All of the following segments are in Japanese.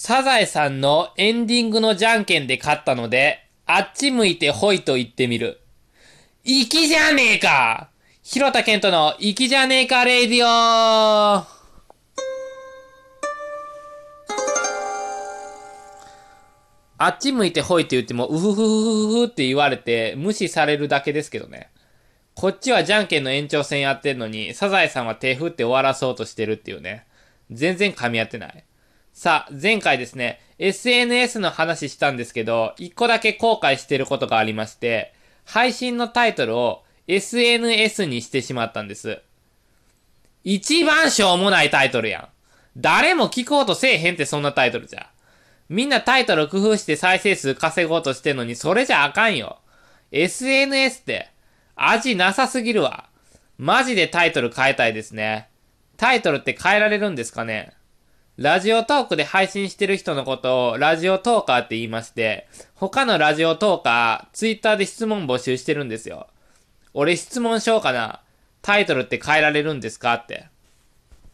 サザエさんのエンディングのじゃんけんで勝ったので、あっち向いてほいと言ってみる。粋じゃねえか広田健人の粋じゃねえかレイディオあっち向いてほいって言っても、うふふふふふって言われて無視されるだけですけどね。こっちはじゃんけんの延長戦やってんのに、サザエさんは手振って終わらそうとしてるっていうね。全然噛み合ってない。さあ、前回ですね、SNS の話したんですけど、一個だけ後悔してることがありまして、配信のタイトルを SNS にしてしまったんです。一番しょうもないタイトルやん。誰も聞こうとせえへんってそんなタイトルじゃ。みんなタイトル工夫して再生数稼ごうとしてんのに、それじゃあかんよ。SNS って、味なさすぎるわ。マジでタイトル変えたいですね。タイトルって変えられるんですかねラジオトークで配信してる人のことをラジオトーカーって言いまして、他のラジオトーカー、ツイッターで質問募集してるんですよ。俺質問しようかな。タイトルって変えられるんですかって。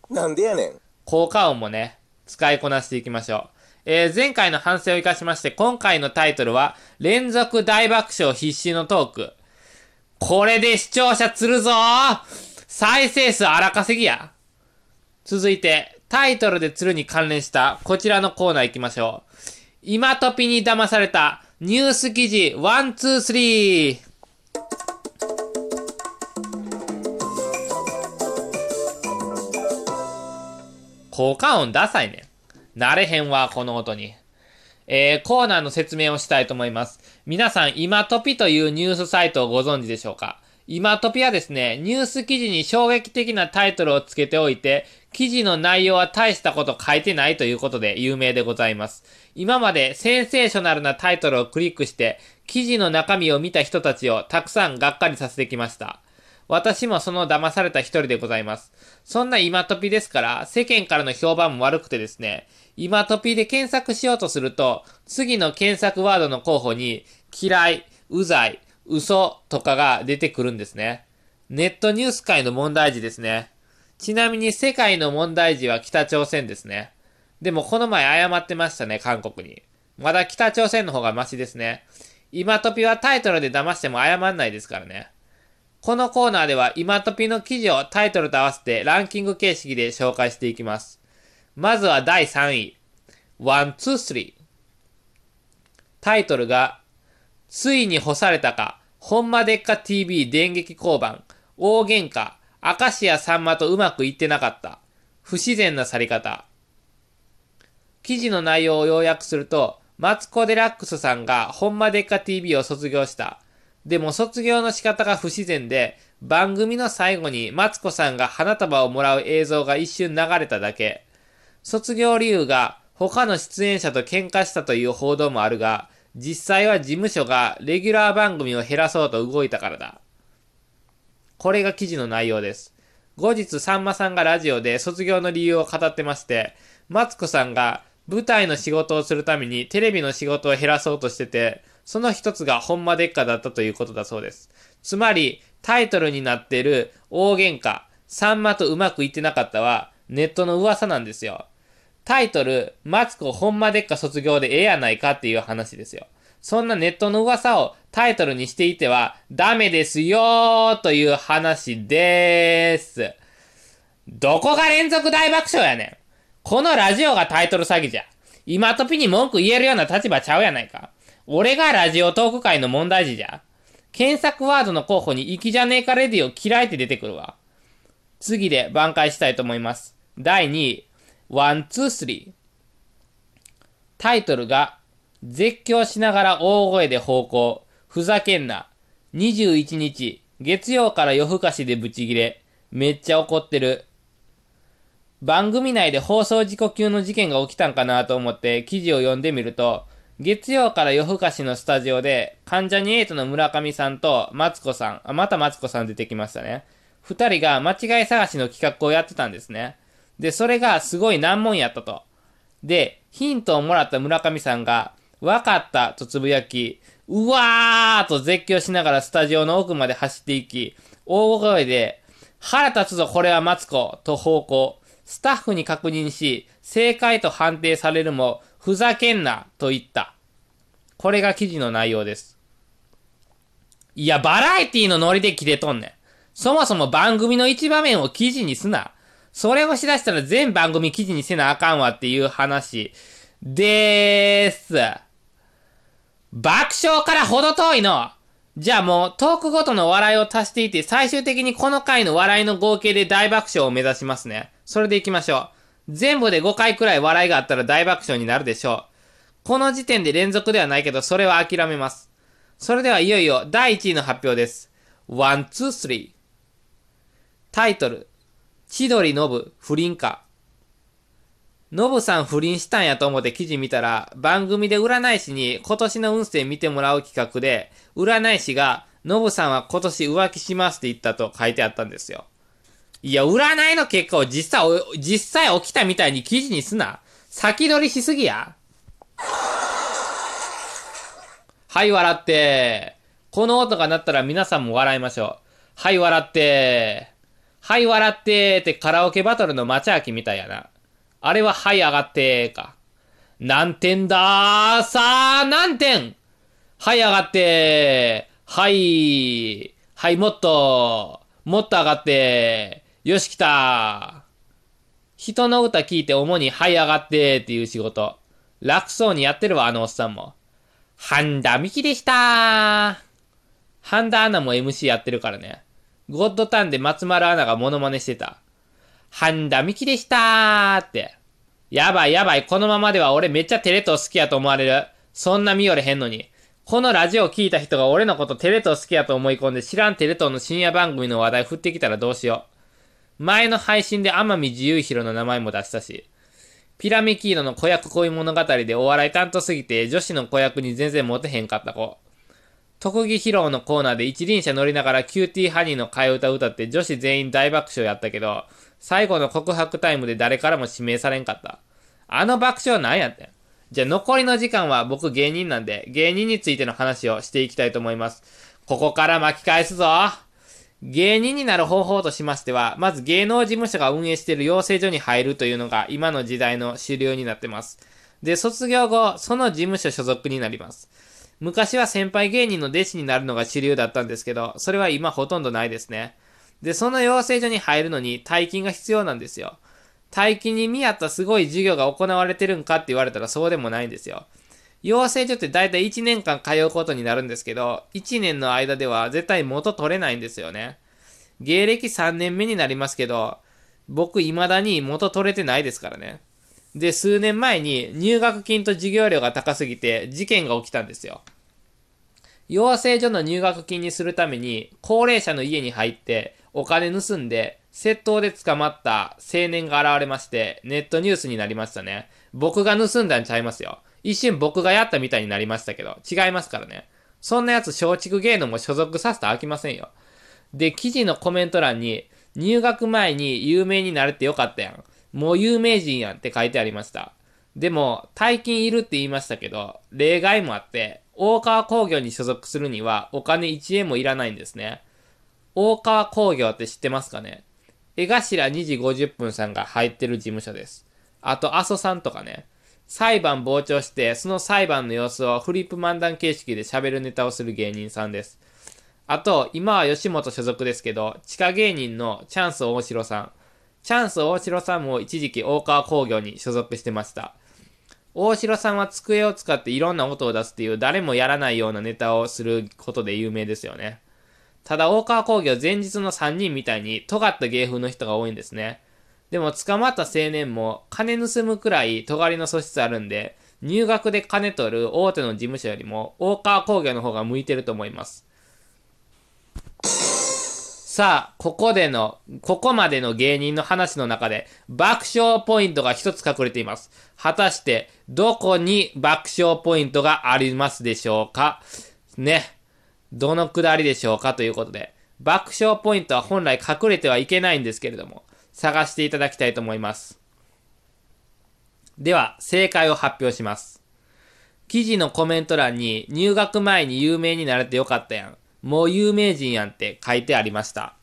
なんでやねん。効果音もね、使いこなしていきましょう。えー、前回の反省を生かしまして、今回のタイトルは、連続大爆笑必死のトーク。これで視聴者釣るぞ再生数荒稼ぎや。続いて、タイトルで釣るに関連したこちらのコーナー行きましょう。今トピに騙されたニュース記事123。効果音ダサいね。慣れへんわ、この音に。えー、コーナーの説明をしたいと思います。皆さん、今トピというニュースサイトをご存知でしょうか？今トピはですね、ニュース記事に衝撃的なタイトルをつけておいて、記事の内容は大したこと書いてないということで有名でございます。今までセンセーショナルなタイトルをクリックして、記事の中身を見た人たちをたくさんがっかりさせてきました。私もその騙された一人でございます。そんな今トピですから、世間からの評判も悪くてですね、今トピで検索しようとすると、次の検索ワードの候補に、嫌い、うざい、嘘とかが出てくるんですね。ネットニュース界の問題児ですね。ちなみに世界の問題児は北朝鮮ですね。でもこの前謝ってましたね、韓国に。まだ北朝鮮の方がマシですね。今トピはタイトルで騙しても謝んないですからね。このコーナーでは今トピの記事をタイトルと合わせてランキング形式で紹介していきます。まずは第3位。1、2、3。タイトルがついに干されたか、ほんまでっか TV 電撃交番、大喧嘩、明石家さんまとうまくいってなかった。不自然な去り方。記事の内容を要約すると、マツコ・デラックスさんがほんまでっか TV を卒業した。でも卒業の仕方が不自然で、番組の最後にマツコさんが花束をもらう映像が一瞬流れただけ。卒業理由が他の出演者と喧嘩したという報道もあるが、実際は事務所がレギュラー番組を減らそうと動いたからだ。これが記事の内容です。後日、さんまさんがラジオで卒業の理由を語ってまして、マツコさんが舞台の仕事をするためにテレビの仕事を減らそうとしてて、その一つがほんまでっかだったということだそうです。つまり、タイトルになっている大喧嘩、さんまとうまくいってなかったは、ネットの噂なんですよ。タイトル、マツコほんまでっか卒業でええやないかっていう話ですよ。そんなネットの噂をタイトルにしていてはダメですよーという話でーす。どこが連続大爆笑やねん。このラジオがタイトル詐欺じゃ。今トピに文句言えるような立場ちゃうやないか。俺がラジオトーク界の問題児じゃ。検索ワードの候補に行きじゃねえかレディを嫌いって出てくるわ。次で挽回したいと思います。第2位。 one、two、three。タイトルが、絶叫しながら大声で咆哮。ふざけんな。21日、月曜から夜更かしでブチギレ。めっちゃ怒ってる。番組内で放送事故級の事件が起きたんかなと思って記事を読んでみると、月曜から夜更かしのスタジオで、関ジャニエイトの村上さんとマツコさん、あ、またマツコさん出てきましたね。二人が間違い探しの企画をやってたんですね。で、それがすごい難問やったと。で、ヒントをもらった村上さんが、わかったとつぶやき、うわーと絶叫しながらスタジオの奥まで走っていき、大声で、腹立つぞこれはマツコと方向。スタッフに確認し、正解と判定されるも、ふざけんなと言った。これが記事の内容です。いや、バラエティのノリで切れとんねん。そもそも番組の一場面を記事にすな。それをしだしたら全番組記事にせなあかんわっていう話でーす。爆笑からほど遠いの。じゃあもうトークごとの笑いを足していて最終的にこの回の笑いの合計で大爆笑を目指しますね。それで行きましょう。全部で5回くらい笑いがあったら大爆笑になるでしょう。この時点で連続ではないけどそれは諦めます。それではいよいよ第1位の発表です。 one、two、three。タイトル。千鳥ノブ不倫か。ノブさん不倫したんやと思って記事見たら、番組で占い師に今年の運勢見てもらう企画で、占い師が、ノブさんは今年浮気しますって言ったと書いてあったんですよ。いや、占いの結果を実際、実際起きたみたいに記事にすな。先取りしすぎや。はい、笑って。この音が鳴ったら皆さんも笑いましょう。はい、笑って。はい、笑ってってカラオケバトルの町明けみたいやな。あれははい、上がってか。何点だーさあ、何点はい、上がって。はい。はい、もっと。もっと上がって。よし、来た。人の歌聞いて主にはい、上がってっていう仕事。楽そうにやってるわ、あのおっさんも。半田美希でした半田アナも MC やってるからね。ゴッドタンで松丸アナがモノマネしてた。半田美希でしたーって。やばいやばい、このままでは俺めっちゃテレ東好きやと思われる。そんな見よれへんのに。このラジオ聞いた人が俺のことテレ東好きやと思い込んで知らんテレ東の深夜番組の話題振ってきたらどうしよう。前の配信で天海自由弘の名前も出したし。ピラメキーノの子役恋物語でお笑い担当すぎて女子の子役に全然モテへんかった子。特技披露のコーナーで一輪車乗りながらキューティーハニーの替え歌歌って女子全員大爆笑やったけど、最後の告白タイムで誰からも指名されんかった。あの爆笑なんやってん。じゃあ残りの時間は僕芸人なんで、芸人についての話をしていきたいと思います。ここから巻き返すぞ芸人になる方法としましては、まず芸能事務所が運営している養成所に入るというのが今の時代の主流になってます。で、卒業後、その事務所所属になります。昔は先輩芸人の弟子になるのが主流だったんですけど、それは今ほとんどないですね。で、その養成所に入るのに大金が必要なんですよ。大金に見合ったすごい授業が行われてるんかって言われたらそうでもないんですよ。養成所って大体1年間通うことになるんですけど、1年の間では絶対元取れないんですよね。芸歴3年目になりますけど、僕未だに元取れてないですからね。で、数年前に入学金と授業料が高すぎて事件が起きたんですよ。養成所の入学金にするために高齢者の家に入ってお金盗んで窃盗で捕まった青年が現れましてネットニュースになりましたね。僕が盗んだんちゃいますよ。一瞬僕がやったみたいになりましたけど、違いますからね。そんなやつ松竹芸能も所属させたら飽きませんよ。で、記事のコメント欄に、入学前に有名になれてよかったやん。もう有名人やんって書いてありました。でも、大金いるって言いましたけど、例外もあって、大川工業に所属するにはお金1円もいらないんですね。大川工業って知ってますかね？江頭2時50分さんが入ってる事務所です。あと、阿蘇さんとかね。裁判傍聴して、その裁判の様子をフリップ漫談形式で喋るネタをする芸人さんです。あと、今は吉本所属ですけど、地下芸人のチャンス大城さん。チャンス大城さんも一時期大川工業に所属してました。大城さんは机を使っていろんな音を出すっていう誰もやらないようなネタをすることで有名ですよね。ただ大川工業前日の3人みたいに尖った芸風の人が多いんですね。でも捕まった青年も金盗むくらい尖りの素質あるんで、入学で金取る大手の事務所よりも大川工業の方が向いてると思います。さあ、ここでの、ここまでの芸人の話の中で爆笑ポイントが一つ隠れています。果たして、どこに爆笑ポイントがありますでしょうか？ね。どのくだりでしょうか？ということで、爆笑ポイントは本来隠れてはいけないんですけれども、探していただきたいと思います。では、正解を発表します。記事のコメント欄に入学前に有名になれてよかったやん。もう有名人やんって書いてありました。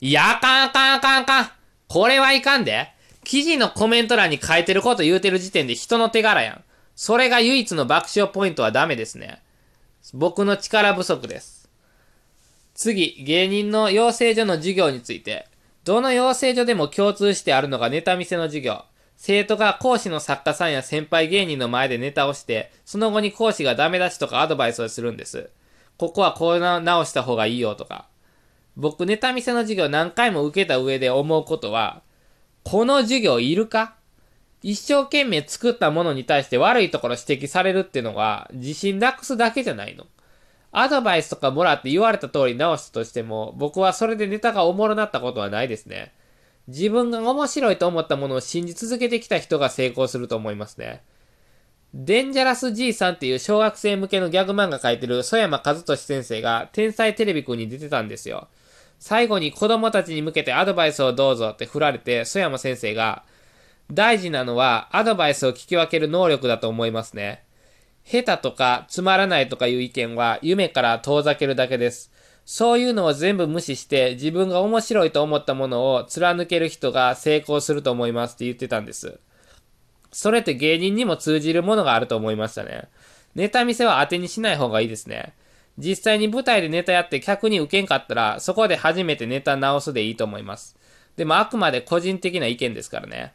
いや、あかんあかんあかんあかん。これはいかんで。記事のコメント欄に書いてること言うてる時点で人の手柄やん。それが唯一の爆笑ポイントはダメですね。僕の力不足です。次、芸人の養成所の授業について。どの養成所でも共通してあるのがネタ見せの授業。生徒が講師の作家さんや先輩芸人の前でネタをして、その後に講師がダメ出しとかアドバイスをするんです。ここはこう直した方がいいよとか。僕、ネタ見せの授業何回も受けた上で思うことは、この授業いるか？一生懸命作ったものに対して悪いところ指摘されるっていうのは、自信なくすだけじゃないの。アドバイスとかもらって言われた通り直したとしても、僕はそれでネタがおもろなったことはないですね。自分が面白いと思ったものを信じ続けてきた人が成功すると思いますね。デンジャラス G さんっていう小学生向けのギャグ漫画描いてる曽山和俊先生が天才テレビくんに出てたんですよ。最後に子供たちに向けてアドバイスをどうぞって振られて、曽山先生が、大事なのはアドバイスを聞き分ける能力だと思いますね。下手とかつまらないとかいう意見は夢から遠ざけるだけです。そういうのを全部無視して自分が面白いと思ったものを貫ける人が成功すると思いますって言ってたんです。それって芸人にも通じるものがあると思いましたね。ネタ見せは当てにしない方がいいですね。実際に舞台でネタやって客に受けんかったら、そこで初めてネタ直すでいいと思います。でもあくまで個人的な意見ですからね。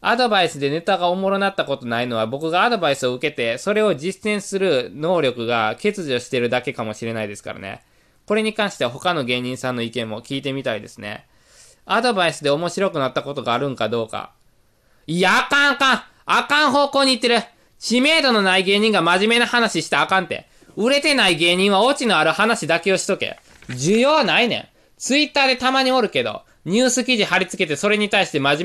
アドバイスでネタがおもろなったことないのは僕がアドバイスを受けて、それを実践する能力が欠如してるだけかもしれないですからね。これに関しては他の芸人さんの意見も聞いてみたいですね。アドバイスで面白くなったことがあるんかどうか。いや、あかんあかんあかん方向に行ってる知名度のない芸人が真面目な話したあかんて。売れてない芸人はオチのある話だけをしとけ。需要ないねん。ツイッターでたまにおるけど、ニュース記事貼り付けてそれに対して真面目